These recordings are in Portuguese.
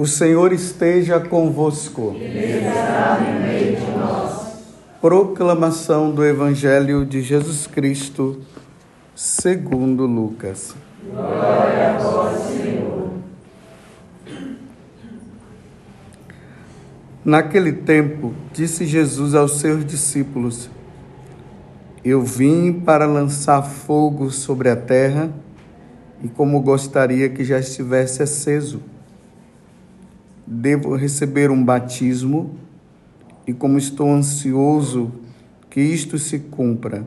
O Senhor esteja convosco. Ele está no meio de nós. Proclamação do Evangelho de Jesus Cristo, segundo Lucas. Glória a vós, Senhor. Naquele tempo, disse Jesus aos seus discípulos: Eu vim para lançar fogo sobre a terra, e como gostaria que já estivesse aceso devo receber um batismo e como estou ansioso que isto se cumpra.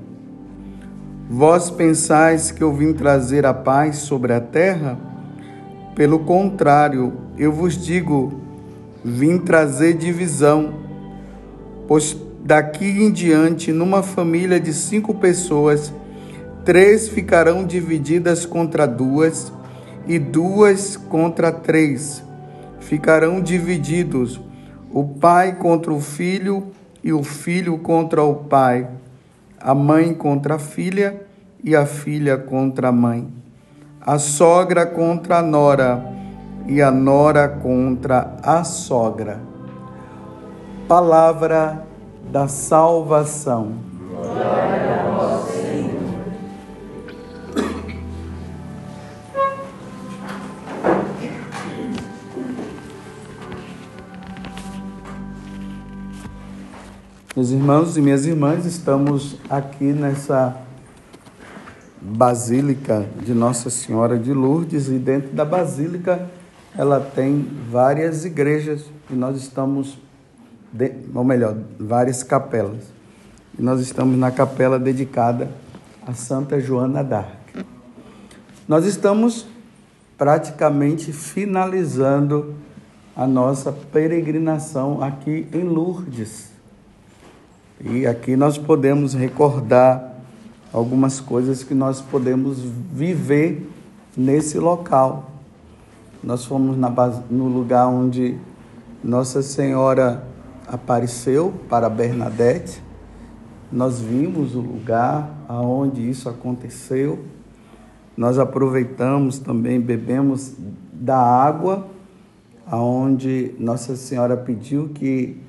Vós pensais que eu vim trazer a paz sobre a terra? Pelo contrário, eu vos digo, vim trazer divisão, pois daqui em diante, numa família de cinco pessoas, três ficarão divididas contra duas e duas contra três ficarão divididos, o pai contra o filho e o filho contra o pai, a mãe contra a filha e a filha contra a mãe, a sogra contra a nora e a nora contra a sogra. Palavra da salvação. Glória Meus irmãos e minhas irmãs, estamos aqui nessa Basílica de Nossa Senhora de Lourdes e dentro da Basílica ela tem várias igrejas e nós estamos, de, ou melhor, várias capelas. E nós estamos na capela dedicada a Santa Joana d'Arc. Nós estamos praticamente finalizando a nossa peregrinação aqui em Lourdes. E aqui nós podemos recordar algumas coisas que nós podemos viver nesse local. Nós fomos na, no lugar onde Nossa Senhora apareceu para Bernadette. Nós vimos o lugar aonde isso aconteceu. Nós aproveitamos também, bebemos da água aonde Nossa Senhora pediu que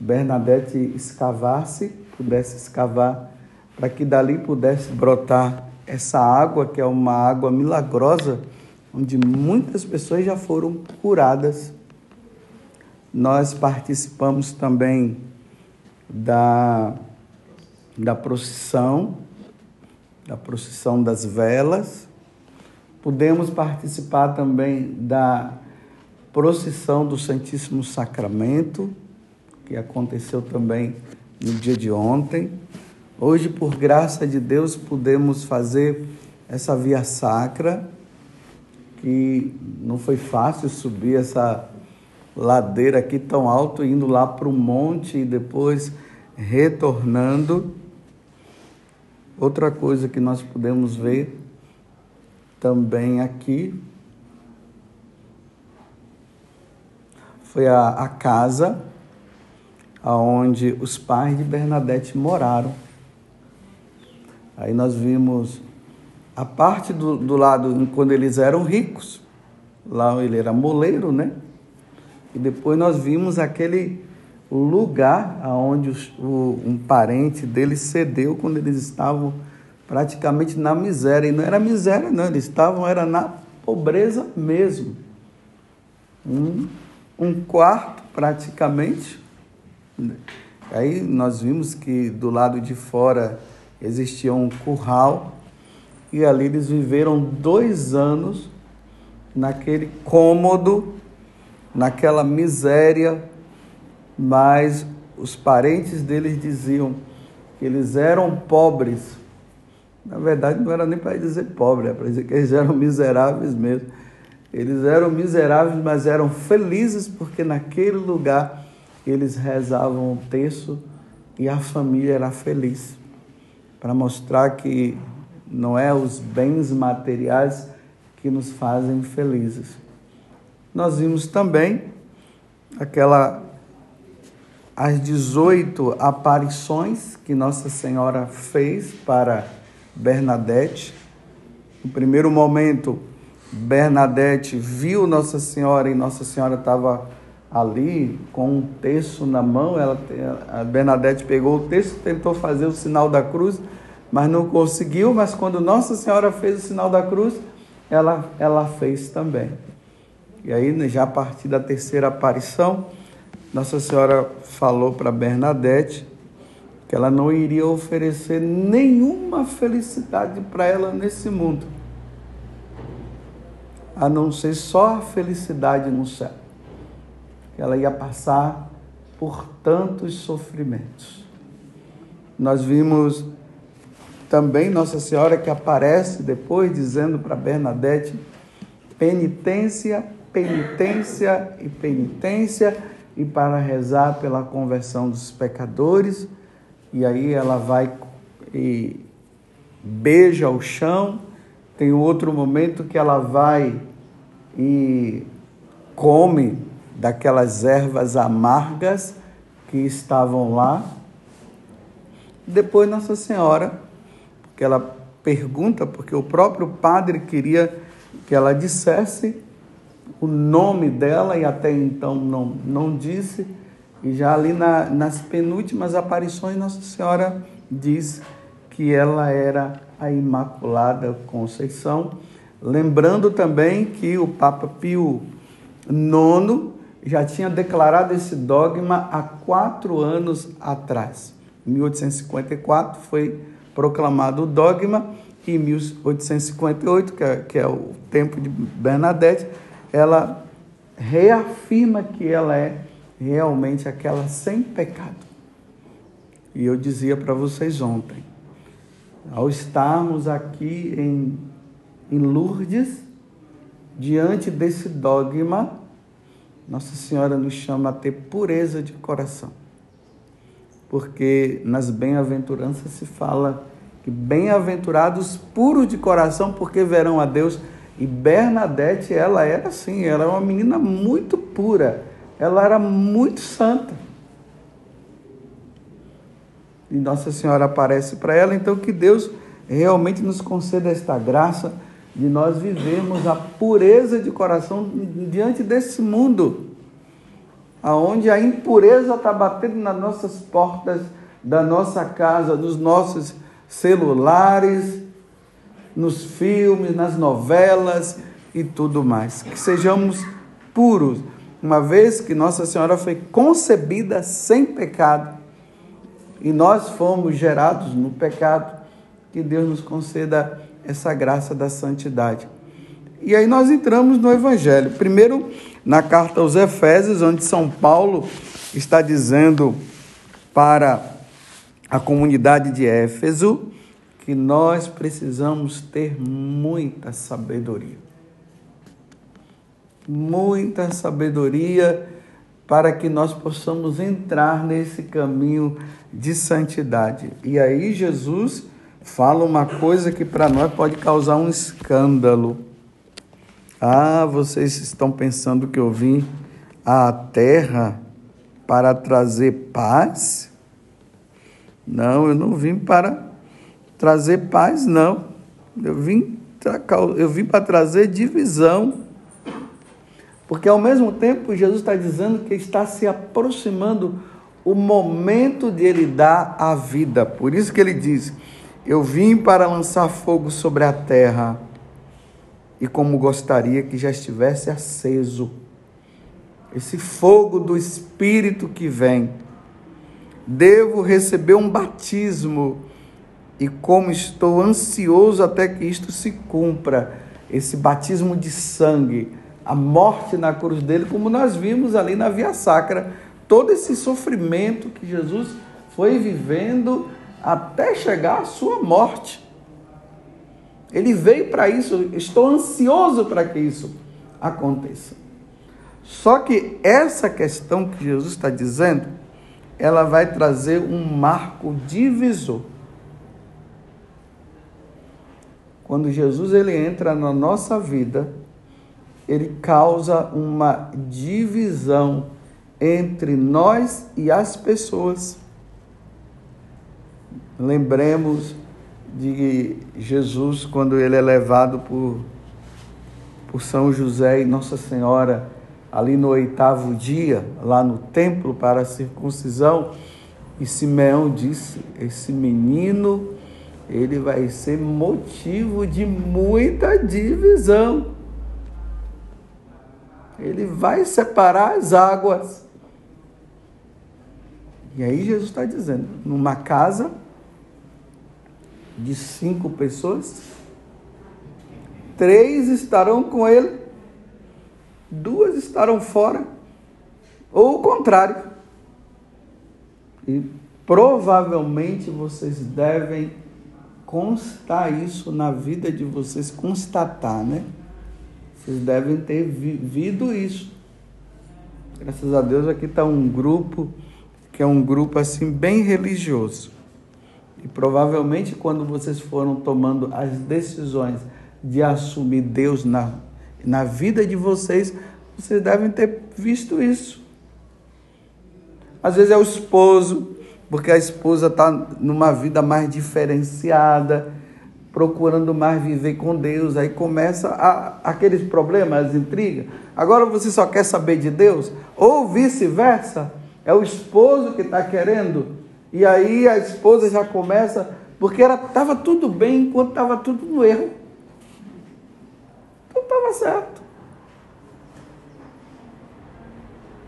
Bernadette escavasse, pudesse escavar, para que dali pudesse brotar essa água, que é uma água milagrosa, onde muitas pessoas já foram curadas. Nós participamos também da, da procissão, da procissão das velas. Podemos participar também da procissão do Santíssimo Sacramento que aconteceu também no dia de ontem. Hoje, por graça de Deus, podemos fazer essa via sacra, que não foi fácil subir essa ladeira aqui tão alto, indo lá para o monte e depois retornando. Outra coisa que nós podemos ver também aqui foi a, a casa aonde os pais de Bernadette moraram. Aí nós vimos a parte do, do lado quando eles eram ricos, lá ele era moleiro, né? E depois nós vimos aquele lugar aonde os, o, um parente dele cedeu quando eles estavam praticamente na miséria. E não era miséria, não, eles estavam era na pobreza mesmo. Um, um quarto praticamente Aí nós vimos que do lado de fora existia um curral e ali eles viveram dois anos naquele cômodo, naquela miséria, mas os parentes deles diziam que eles eram pobres. Na verdade, não era nem para dizer pobre, era para dizer que eles eram miseráveis mesmo. Eles eram miseráveis, mas eram felizes porque naquele lugar eles rezavam o terço e a família era feliz, para mostrar que não é os bens materiais que nos fazem felizes. Nós vimos também aquela as 18 aparições que Nossa Senhora fez para Bernadette. No primeiro momento, Bernadette viu Nossa Senhora e Nossa Senhora estava ali com um texto na mão, ela, a Bernadette pegou o texto, tentou fazer o sinal da cruz, mas não conseguiu, mas quando Nossa Senhora fez o sinal da cruz, ela, ela fez também. E aí, já a partir da terceira aparição, Nossa Senhora falou para Bernadette que ela não iria oferecer nenhuma felicidade para ela nesse mundo, a não ser só a felicidade no céu. Que ela ia passar por tantos sofrimentos. Nós vimos também Nossa Senhora que aparece depois dizendo para Bernadette: penitência, penitência e penitência, e para rezar pela conversão dos pecadores e aí ela vai e beija o chão. Tem outro momento que ela vai e come daquelas ervas amargas que estavam lá. Depois Nossa Senhora, porque ela pergunta, porque o próprio padre queria que ela dissesse o nome dela e até então não, não disse. E já ali na, nas penúltimas aparições, Nossa Senhora diz que ela era a Imaculada Conceição. Lembrando também que o Papa Pio IX já tinha declarado esse dogma há quatro anos atrás. Em 1854 foi proclamado o dogma e em 1858, que é, que é o tempo de Bernadette, ela reafirma que ela é realmente aquela sem pecado. E eu dizia para vocês ontem, ao estarmos aqui em, em Lourdes, diante desse dogma, Nossa Senhora nos chama a ter pureza de coração. Porque nas bem-aventuranças se fala que bem-aventurados puros de coração, porque verão a Deus. E Bernadette, ela era assim, ela era uma menina muito pura ela era muito santa. E Nossa Senhora aparece para ela, então que Deus realmente nos conceda esta graça de nós vivermos a pureza de coração diante desse mundo, aonde a impureza está batendo nas nossas portas da nossa casa, nos nossos celulares, nos filmes, nas novelas e tudo mais. Que sejamos puros uma vez que Nossa Senhora foi concebida sem pecado e nós fomos gerados no pecado, que Deus nos conceda essa graça da santidade. E aí nós entramos no Evangelho. Primeiro, na carta aos Efésios, onde São Paulo está dizendo para a comunidade de Éfeso que nós precisamos ter muita sabedoria muita sabedoria para que nós possamos entrar nesse caminho de santidade. E aí Jesus fala uma coisa que para nós pode causar um escândalo. Ah, vocês estão pensando que eu vim à terra para trazer paz? Não, eu não vim para trazer paz, não. Eu vim, eu vim para trazer divisão. Porque ao mesmo tempo Jesus está dizendo que está se aproximando o momento de ele dar a vida. Por isso que ele diz: Eu vim para lançar fogo sobre a terra, e como gostaria que já estivesse aceso. Esse fogo do Espírito que vem. Devo receber um batismo, e como estou ansioso até que isto se cumpra, esse batismo de sangue a morte na cruz dele, como nós vimos ali na Via Sacra, todo esse sofrimento que Jesus foi vivendo até chegar à sua morte. Ele veio para isso, estou ansioso para que isso aconteça. Só que essa questão que Jesus está dizendo, ela vai trazer um marco divisor. Quando Jesus ele entra na nossa vida, ele causa uma divisão entre nós e as pessoas. Lembremos de Jesus quando ele é levado por, por São José e Nossa Senhora ali no oitavo dia, lá no templo para a circuncisão, e Simeão disse: Esse menino, ele vai ser motivo de muita divisão. Ele vai separar as águas. E aí Jesus está dizendo: numa casa de cinco pessoas, três estarão com ele, duas estarão fora, ou o contrário. E provavelmente vocês devem constar isso na vida de vocês, constatar, né? Vocês devem ter vivido isso. Graças a Deus aqui está um grupo que é um grupo assim bem religioso. E provavelmente quando vocês foram tomando as decisões de assumir Deus na, na vida de vocês, vocês devem ter visto isso. Às vezes é o esposo, porque a esposa está numa vida mais diferenciada, procurando mais viver com Deus. Aí começa a, aqueles problemas, as intrigas. Agora você só quer saber de Deus? Ou vice-versa. É o esposo que está querendo. E aí a esposa já começa, porque estava tudo bem enquanto estava tudo no erro. Tudo estava certo.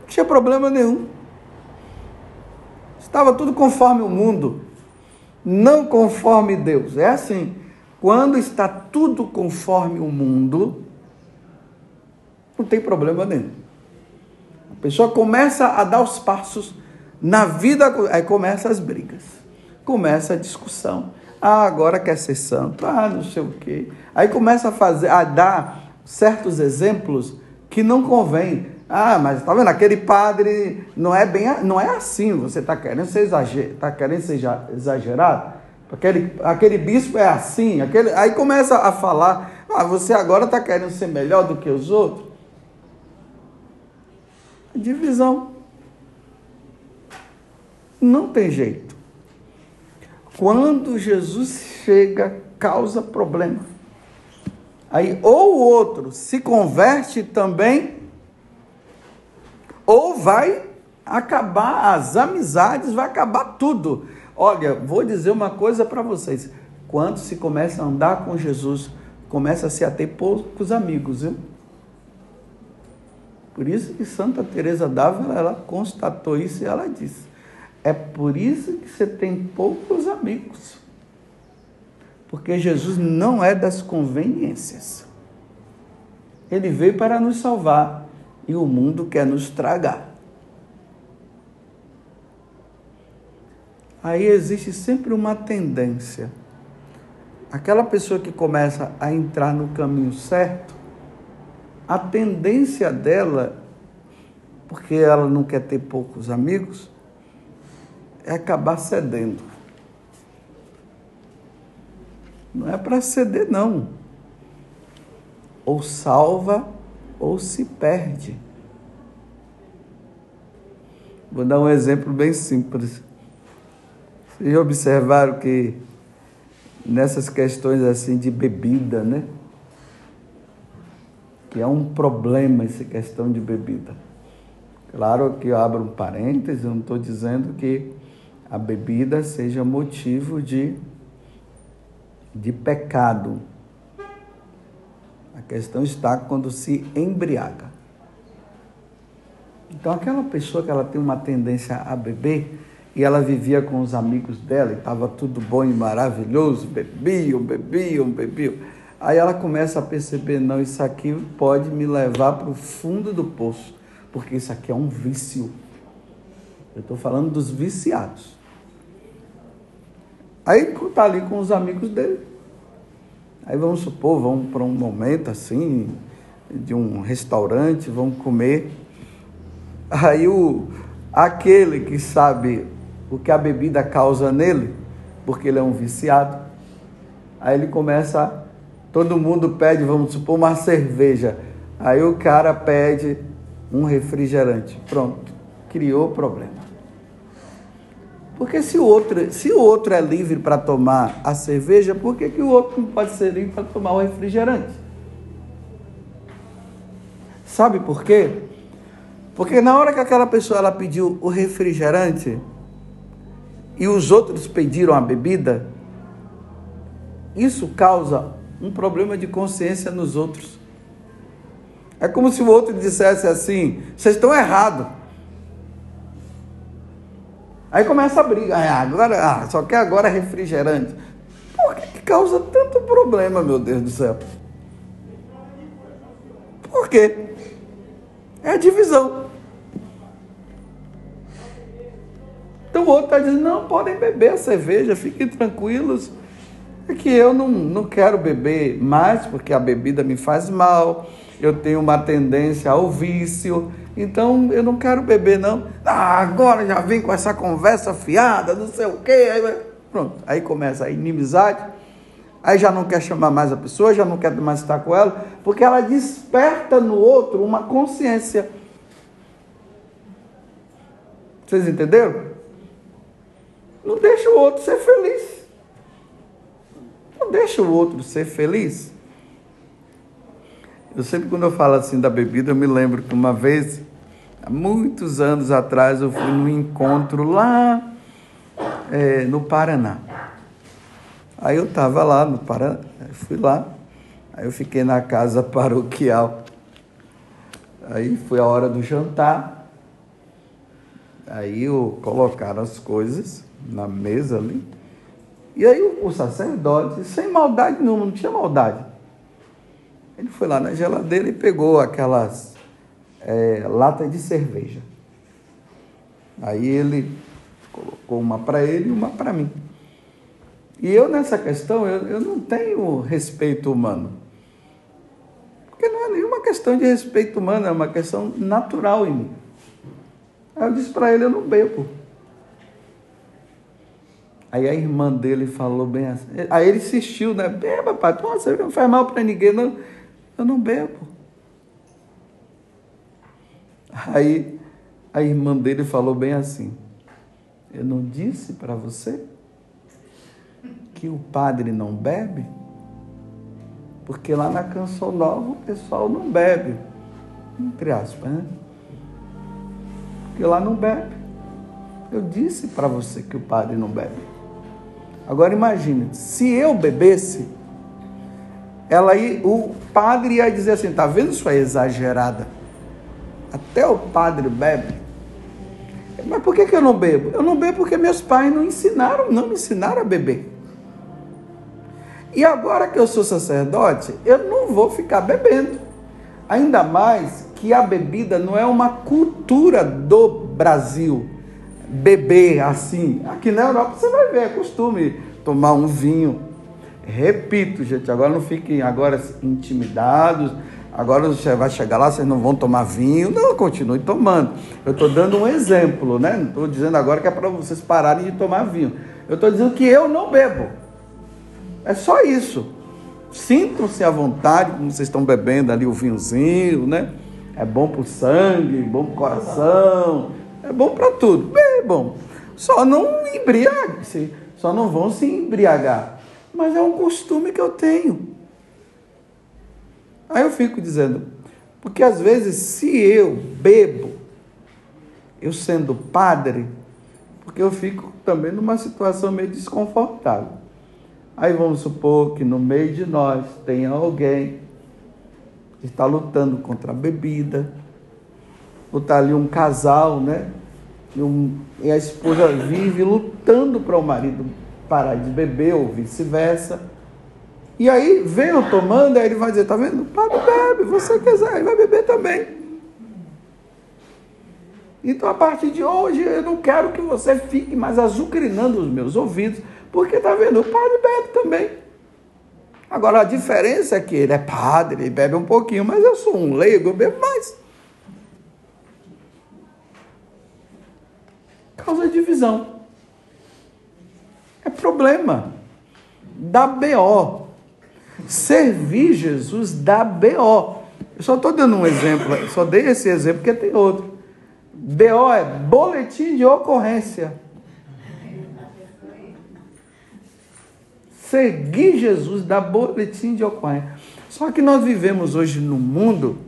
Não tinha problema nenhum. Estava tudo conforme o mundo, não conforme Deus. É assim. Quando está tudo conforme o mundo, não tem problema nenhum. A pessoa começa a dar os passos na vida, aí começa as brigas, começa a discussão. Ah, agora quer ser santo, ah, não sei o quê. Aí começa a fazer, a dar certos exemplos que não convém. Ah, mas tá vendo? Aquele padre não é bem, não é assim. Você está querendo ser exager, tá querendo ser exagerado. Aquele, aquele bispo é assim. Aquele, aí começa a falar. Ah, você agora está querendo ser melhor do que os outros. Divisão. Não tem jeito. Quando Jesus chega, causa problema. Aí ou o outro se converte também ou vai acabar as amizades, vai acabar tudo. Olha, vou dizer uma coisa para vocês. Quando se começa a andar com Jesus, começa-se a ter poucos amigos, viu? Por isso que Santa Teresa d'Ávila, ela constatou isso e ela disse: "É por isso que você tem poucos amigos". Porque Jesus não é das conveniências. Ele veio para nos salvar e o mundo quer nos tragar. Aí existe sempre uma tendência. Aquela pessoa que começa a entrar no caminho certo, a tendência dela, porque ela não quer ter poucos amigos, é acabar cedendo. Não é para ceder, não. Ou salva ou se perde. Vou dar um exemplo bem simples. Vocês observaram que nessas questões assim de bebida, né? Que é um problema essa questão de bebida. Claro que eu abro um parênteses, eu não estou dizendo que a bebida seja motivo de, de pecado. A questão está quando se embriaga. Então, aquela pessoa que ela tem uma tendência a beber, e ela vivia com os amigos dela, e estava tudo bom e maravilhoso, bebiam, bebiam, bebiam. Aí ela começa a perceber: não, isso aqui pode me levar para o fundo do poço, porque isso aqui é um vício. Eu estou falando dos viciados. Aí está ali com os amigos dele. Aí vamos supor, vão para um momento assim, de um restaurante, vão comer. Aí o, aquele que sabe o que a bebida causa nele, porque ele é um viciado, aí ele começa, todo mundo pede, vamos supor, uma cerveja. Aí o cara pede um refrigerante. Pronto, criou problema. Porque se o outro, se o outro é livre para tomar a cerveja, por que, que o outro não pode ser livre para tomar o refrigerante? Sabe por quê? Porque na hora que aquela pessoa ela pediu o refrigerante e os outros pediram a bebida, isso causa um problema de consciência nos outros. É como se o outro dissesse assim: vocês estão errados. Aí começa a briga. Ah, agora, ah, só quer agora refrigerante. Por que, que causa tanto problema, meu Deus do céu? Por quê? É a divisão. Então o outro está dizendo, não, podem beber a cerveja, fiquem tranquilos. É que eu não, não quero beber mais, porque a bebida me faz mal, eu tenho uma tendência ao vício, então eu não quero beber, não. Ah, agora já vem com essa conversa fiada, não sei o quê. Aí, pronto, aí começa a inimizade, aí já não quer chamar mais a pessoa, já não quer mais estar com ela, porque ela desperta no outro uma consciência. Vocês entenderam? Não deixa o outro ser feliz. Não deixa o outro ser feliz. Eu sempre, quando eu falo assim da bebida, eu me lembro que uma vez, há muitos anos atrás, eu fui num encontro lá é, no Paraná. Aí eu estava lá no Paraná, fui lá, aí eu fiquei na casa paroquial. Aí foi a hora do jantar. Aí eu colocaram as coisas na mesa ali. E aí o, sacerdote, sem maldade nenhuma, não tinha maldade. Ele foi lá na geladeira e pegou aquelas é, latas de cerveja. Aí ele colocou uma para ele e uma para mim. E eu nessa questão, eu, eu não tenho respeito humano. Porque não é nenhuma questão de respeito humano, é uma questão natural em mim. Aí eu disse para ele, eu não bebo. Aí a irmã dele falou bem assim. Aí ele insistiu, né? Beba, pai, cerveja, não faz mal para ninguém, não. Eu não bebo. Aí a irmã dele falou bem assim: Eu não disse para você que o padre não bebe? Porque lá na Canção Nova o pessoal não bebe. Entre aspas, né? Porque lá não bebe. Eu disse para você que o padre não bebe. Agora imagine, se eu bebesse, ela ia, o padre ia dizer assim, tá vendo sua exagerada? Até o padre bebe. Mas por que, que eu não bebo? Eu não bebo porque meus pais não ensinaram, não me ensinaram a beber. E agora que eu sou sacerdote, eu não vou ficar bebendo. Ainda mais que a bebida não é uma cultura do Brasil beber assim. Aqui na Europa você vai ver, é costume tomar um vinho. Repito, gente, agora não fiquem agora intimidados. Agora você vai chegar lá, vocês não vão tomar vinho. Não, continue tomando. Eu estou dando um exemplo, né? Não estou dizendo agora que é para vocês pararem de tomar vinho. Eu estou dizendo que eu não bebo. É só isso. Sintam-se à vontade, como vocês estão bebendo ali o vinhozinho, né? É bom para o sangue, bom para o coração é bom para tudo. Bebam. Só não embriague-se. Só não vão se embriagar. Mas é um costume que eu tenho. Aí eu fico dizendo, porque às vezes se eu bebo, eu sendo padre, porque eu fico também numa situação meio desconfortável. Aí vamos supor que no meio de nós tenha alguém que está lutando contra a bebida, ou está ali um casal, né? E, um, e a esposa vive lutando para o marido parar de beber ou vice-versa. E aí vem eu tomando, aí ele vai dizer, tá vendo? Padre bebe, você quiser, ele vai beber também. Então a partir de hoje eu não quero que você fique mais azucrinando os meus ouvidos, porque tá vendo? O padre bebe também. Agora a diferença é que ele é padre, ele bebe um pouquinho, mas eu sou um leigo, eu bebo mais. causa divisão. Problema. Da BO. Servir Jesus da BO. Eu só estou dando um exemplo, só dei esse exemplo porque tem outro. BO é boletim de ocorrência. Seguir Jesus da boletim de ocorrência. Só que nós vivemos hoje num mundo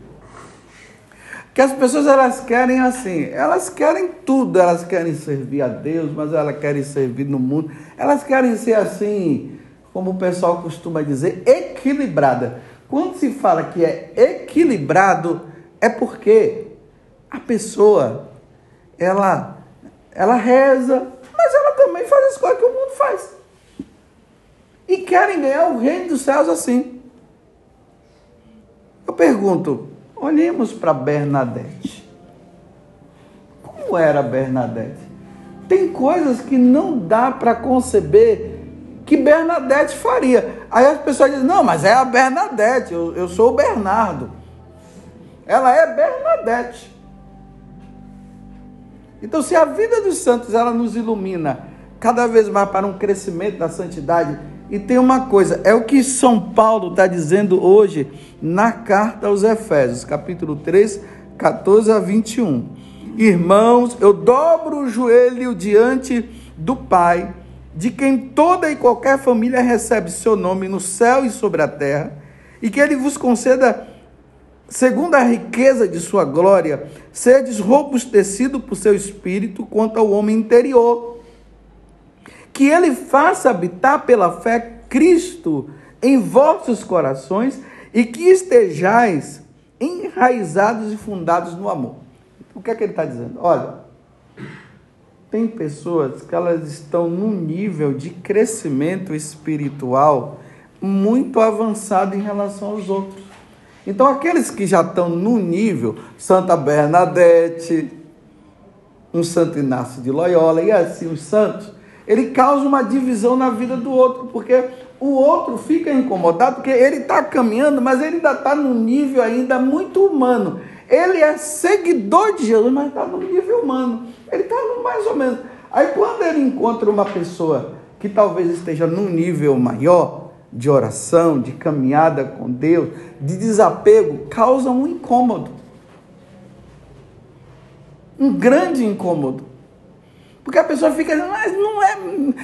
Que as pessoas elas querem assim, elas querem tudo, elas querem servir a Deus, mas elas querem servir no mundo. Elas querem ser assim, como o pessoal costuma dizer, equilibrada. Quando se fala que é equilibrado, é porque a pessoa ela ela reza, mas ela também faz as coisas que o mundo faz. E querem ganhar o reino dos céus assim. Eu pergunto, olhemos para Bernadette. Como era Bernadette? Tem coisas que não dá para conceber que Bernadette faria. Aí as pessoas dizem, não, mas é a Bernadette, eu, eu sou o Bernardo. Ela é Bernadette. Então, se a vida dos santos ela nos ilumina cada vez mais para um crescimento da santidade, e tem uma coisa, é o que São Paulo está dizendo hoje na carta aos Efésios, capítulo 3, 14 a 21. Irmãos, eu dobro o joelho diante do Pai, de quem toda e qualquer família recebe seu nome no céu e sobre a terra, e que ele vos conceda, segundo a riqueza de sua glória, sedes robustecido por seu espírito quanto ao homem interior que ele faça habitar pela fé Cristo em vossos corações e que estejais enraizados e fundados no amor. O que é que ele está dizendo? Olha, tem pessoas que elas estão num nível de crescimento espiritual muito avançado em relação aos outros. Então, aqueles que já estão no nível, Santa Bernadette, um Santo Inácio de Loyola e assim os santos, ele causa uma divisão na vida do outro, porque o outro fica incomodado, porque ele está caminhando, mas ele ainda está num nível ainda muito humano. Ele é seguidor de Jesus, mas está no nível humano. Ele está mais ou menos. Aí quando ele encontra uma pessoa que talvez esteja num nível maior de oração, de caminhada com Deus, de desapego, causa um incômodo. Um grande incômodo. Porque a pessoa fica dizendo, mas não é,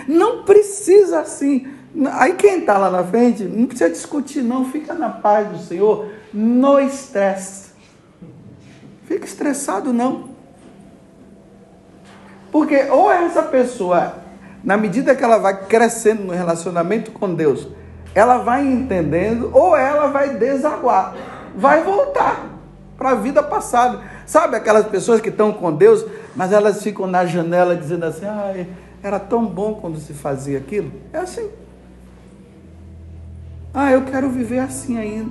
não precisa assim. Aí quem está lá na frente, não precisa discutir, não, fica na paz do Senhor, no estresse. Fica estressado, não. Porque ou essa pessoa, na medida que ela vai crescendo no relacionamento com Deus, ela vai entendendo, ou ela vai desaguar, vai voltar para a vida passada. Sabe aquelas pessoas que estão com Deus, mas elas ficam na janela dizendo assim: ah, era tão bom quando se fazia aquilo? É assim. Ah, eu quero viver assim ainda.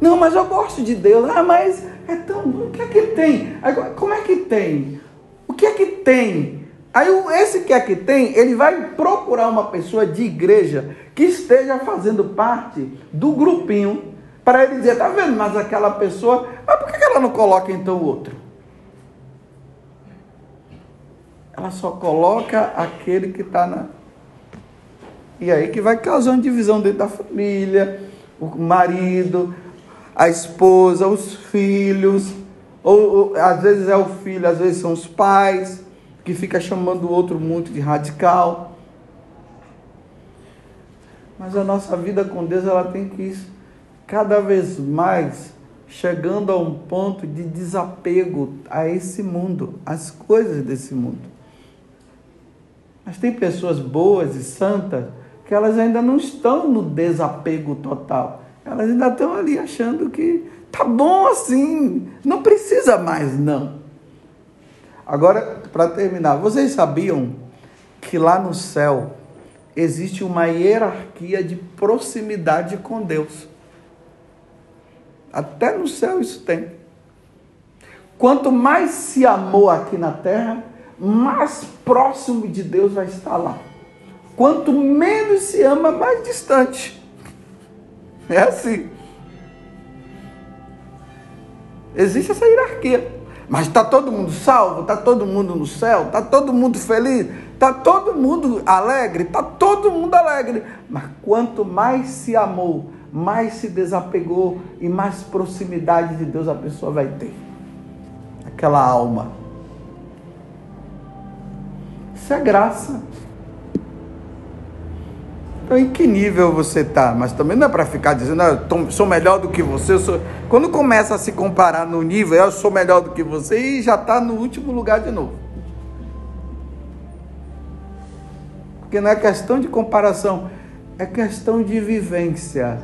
Não, mas eu gosto de Deus. Ah, mas é tão bom. O que é que tem? Como é que tem? O que é que tem? Aí esse que é que tem, ele vai procurar uma pessoa de igreja que esteja fazendo parte do grupinho para ele dizer, tá vendo? Mas aquela pessoa, mas por que ela não coloca então o outro? Ela só coloca aquele que está na. E aí que vai causando divisão dentro da família, o marido, a esposa, os filhos, ou, ou às vezes é o filho, às vezes são os pais, que fica chamando o outro muito de radical. Mas a nossa vida com Deus ela tem que ir cada vez mais chegando a um ponto de desapego a esse mundo, às coisas desse mundo. Mas tem pessoas boas e santas que elas ainda não estão no desapego total. Elas ainda estão ali achando que tá bom assim, não precisa mais não. Agora, para terminar, vocês sabiam que lá no céu existe uma hierarquia de proximidade com Deus. Até no céu isso tem. Quanto mais se amou aqui na terra, mais próximo de Deus vai estar lá. Quanto menos se ama, mais distante. É assim. Existe essa hierarquia. Mas está todo mundo salvo? Está todo mundo no céu? Está todo mundo feliz? Está todo mundo alegre? Está todo mundo alegre. Mas quanto mais se amou, mais se desapegou e mais proximidade de Deus a pessoa vai ter. Aquela alma. Isso é graça. Então, em que nível você está? Mas também não é para ficar dizendo, ah, sou melhor do que você. Sou... Quando começa a se comparar no nível, eu sou melhor do que você, e já está no último lugar de novo. Porque não é questão de comparação, é questão de vivência,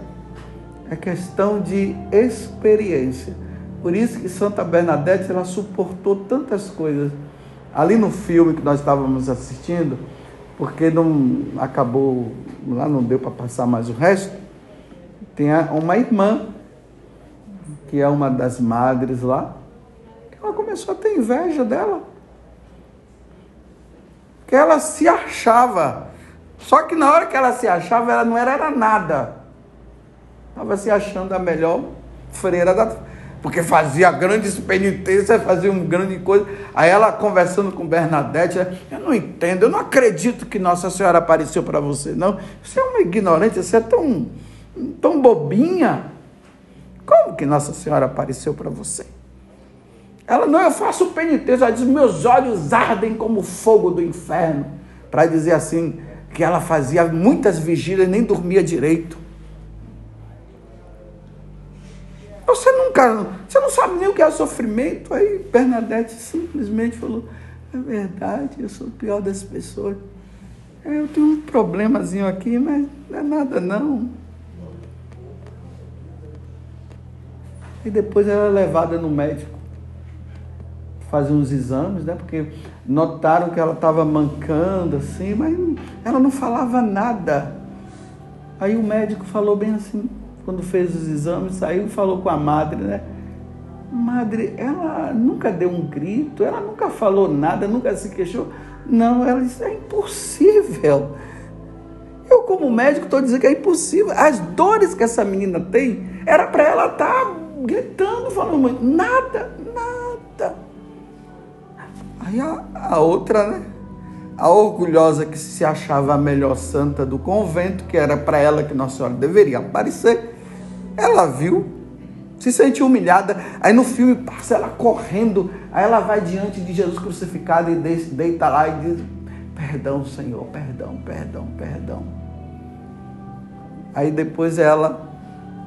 é questão de experiência. Por isso que Santa Bernadette ela suportou tantas coisas. Ali no filme que nós estávamos assistindo, porque não acabou, lá não deu para passar mais o resto, tem uma irmã, que é uma das madres lá, que ela começou a ter inveja dela. Que ela se achava. Só que na hora que ela se achava, ela não era, era nada. Estava se achando a melhor freira da, porque fazia grandes penitências, fazia uma grande coisa. Aí ela conversando com Bernadette, eu não entendo, eu não acredito que Nossa Senhora apareceu para você, não. Você é uma ignorante, você é tão, tão bobinha. Como que Nossa Senhora apareceu para você? Ela, não, eu faço penitência, ela diz, meus olhos ardem como fogo do inferno. Para dizer assim, que ela fazia muitas vigílias nem dormia direito. Nunca, você não sabe nem o que é sofrimento. Aí Bernadette simplesmente falou: é verdade, eu sou o pior das pessoas. É, eu tenho um problemazinho aqui, mas não é nada não. E depois ela é levada no médico fazer uns exames, né? Porque notaram que ela estava mancando assim, mas ela não falava nada. Aí o médico falou bem assim, quando fez os exames, saiu e falou com a madre, né? Madre, ela nunca deu um grito, ela nunca falou nada, nunca se queixou. Não, ela disse, é impossível. Eu, como médico, estou dizendo que é impossível. As dores que essa menina tem, era para ela estar tá gritando, falando, nada, nada. Aí a, a outra, né? a orgulhosa que se achava a melhor santa do convento, que era para ela que Nossa Senhora deveria aparecer, ela viu, se sentiu humilhada. Aí no filme passa ela correndo, aí ela vai diante de Jesus crucificado e deita lá e diz: Perdão, Senhor, perdão, perdão, perdão. Aí depois ela,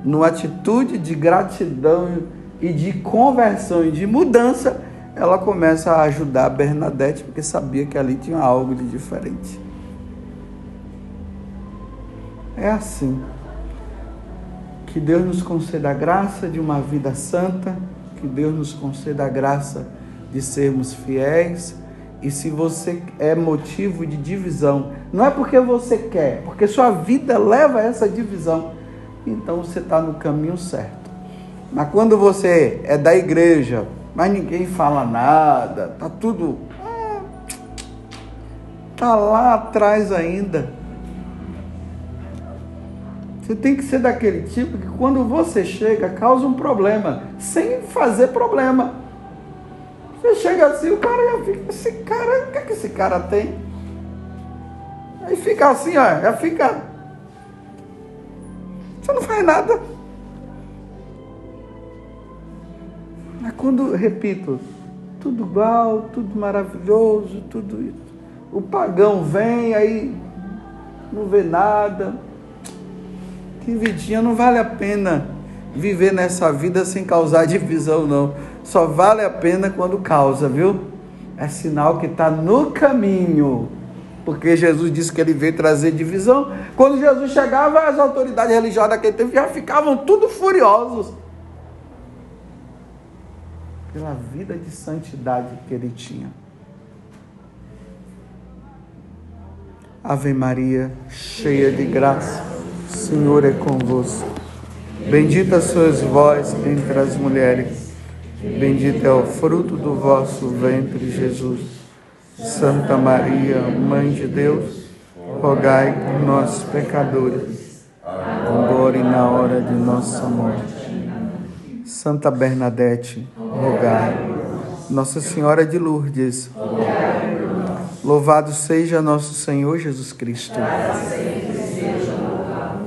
numa atitude de gratidão e de conversão e de mudança, ela começa a ajudar a Bernadette porque sabia que ali tinha algo de diferente. É assim. Que Deus nos conceda a graça de uma vida santa, que Deus nos conceda a graça de sermos fiéis. E se você é motivo de divisão, não é porque você quer, porque sua vida leva a essa divisão, então você está no caminho certo. Mas quando você é da igreja, mas ninguém fala nada, tá tudo. Ah, tá lá atrás ainda. Você tem que ser daquele tipo que quando você chega, causa um problema, sem fazer problema. Você chega assim, o cara já fica, esse cara, o que é que esse cara tem? Aí fica assim, ó, já fica. Você não faz nada. Mas quando, repito, tudo igual, tudo maravilhoso, tudo isso. O pagão vem, aí não vê nada que vidinha, não vale a pena viver nessa vida sem causar divisão, não. Só vale a pena quando causa, viu? É sinal que está no caminho. Porque Jesus disse que ele veio trazer divisão. Quando Jesus chegava, as autoridades religiosas daquele tempo já ficavam tudo furiosos. Pela vida de santidade que ele tinha. Ave Maria, cheia de graça Senhor é convosco. Bendita sois vós entre as mulheres, bendito é o fruto do vosso ventre, Jesus. Santa Maria, Mãe de Deus, rogai por nós, pecadores, agora e na hora de nossa morte. Santa Bernadette, rogai. Nossa Senhora de Lourdes, louvado seja nosso Senhor Jesus Cristo